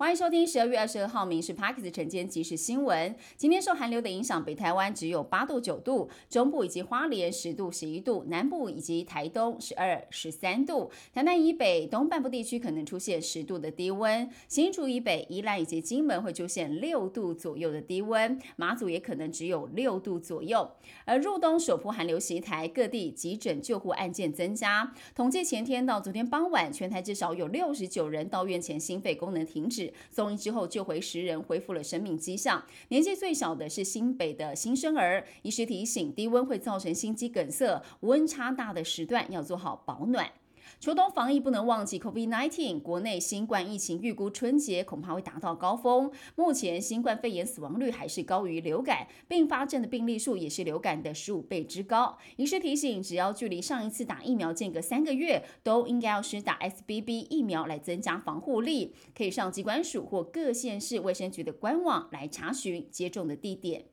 欢迎收听十二月二十二号《民事 Parkes》晨间即时新闻。今天受寒流的影响，北台湾只有八度、九度，中部以及花莲十度、十一度，南部以及台东十二、十三度。台南以北东半部地区可能出现十度的低温，新竹以北、宜兰以及金门会出现六度左右的低温，马祖也可能只有六度左右。而入冬首波寒流袭台，各地急诊救护案件增加。统计前天到昨天傍晚，全台至少有六十九人到院前心肺功能停止。送医之后救回十人，恢复了生命迹象。年纪最小的是新北的新生儿。医师提醒，低温会造成心肌梗塞，温差大的时段要做好保暖。秋冬防疫不能忘记 COVID-19，国内新冠疫情预估春节恐怕会达到高峰。目前新冠肺炎死亡率还是高于流感，并发症的病例数也是流感的十五倍之高。医师提醒，只要距离上一次打疫苗间隔三个月，都应该要施打 SBB 疫苗来增加防护力。可以上机关署或各县市卫生局的官网来查询接种的地点。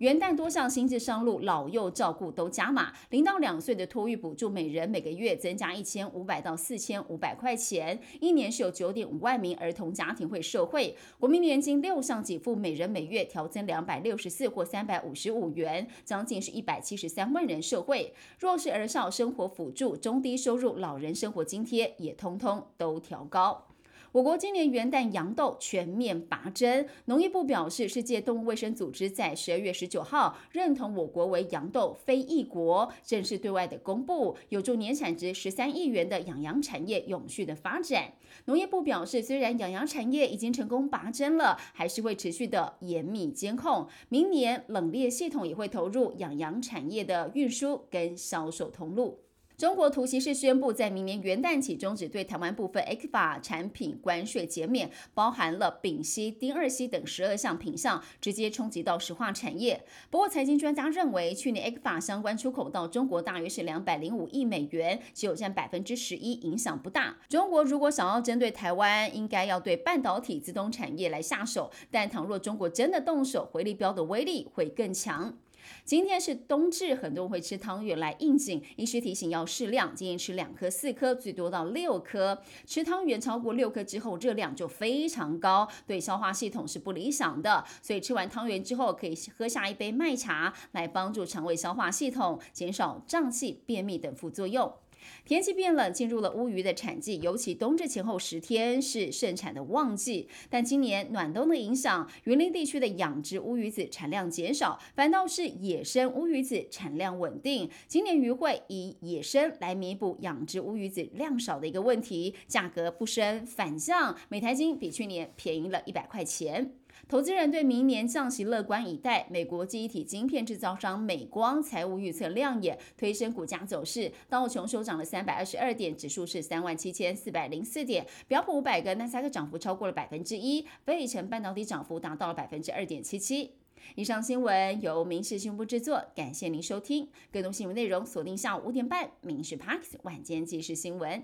元旦多项新制上路，老幼照顾都加码。零到两岁的托育补助，每人每个月增加一千五百到四千五百块钱，一年是有九点五万名儿童家庭会受惠。国民年金六项给付，每人每月调增两百六十四或三百五十五元，将近是一百七十三万人受惠。弱势儿少生活辅助、中低收入老人生活津贴也通通都调高。我国今年元旦羊豆全面拔针，农业部表示，世界动物卫生组织在十二月十九号认同我国为羊豆非异国，正式对外的公布，有助年产值十三亿元的养羊产业永续的发展。农业部表示，虽然养羊产业已经成功拔针了，还是会持续的严密监控，明年冷链系统也会投入养羊产业的运输跟销售通路。中国突袭式宣布，在明年元旦起终止对台湾部分 A 法产品关税减免，包含了丙烯、丁二烯等十二项品项，直接冲击到石化产业。不过，财经专家认为，去年 A 法相关出口到中国大约是两百零五亿美元，只有占百分之十一，影响不大。中国如果想要针对台湾，应该要对半导体自动产业来下手，但倘若中国真的动手，回力标的威力会更强。今天是冬至，很多人会吃汤圆来应景。医师提醒要适量，建议吃两颗、四颗，最多到六颗。吃汤圆超过六颗之后，热量就非常高，对消化系统是不理想的。所以吃完汤圆之后，可以喝下一杯麦茶，来帮助肠胃消化系统，减少胀气、便秘等副作用。天气变冷，进入了乌鱼的产季，尤其冬至前后十天是盛产的旺季。但今年暖冬的影响，云林地区的养殖乌鱼子产量减少，反倒是野生乌鱼子产量稳定。今年鱼会以野生来弥补养殖乌鱼子量少的一个问题，价格不升反降，每台斤比去年便宜了一百块钱。投资人对明年降息乐观以待。美国记忆体晶片制造商美光财务预测亮眼，推升股价走势。道琼收涨了三百二十二点，指数是三万七千四百零四点。标普五百跟纳斯达克涨幅超过了百分之一，飞成半导体涨幅达到了百分之二点七七。以上新闻由民事新闻部制作，感谢您收听。更多新闻内容锁定下午五点半《民事 Parks 晚间即时新闻》。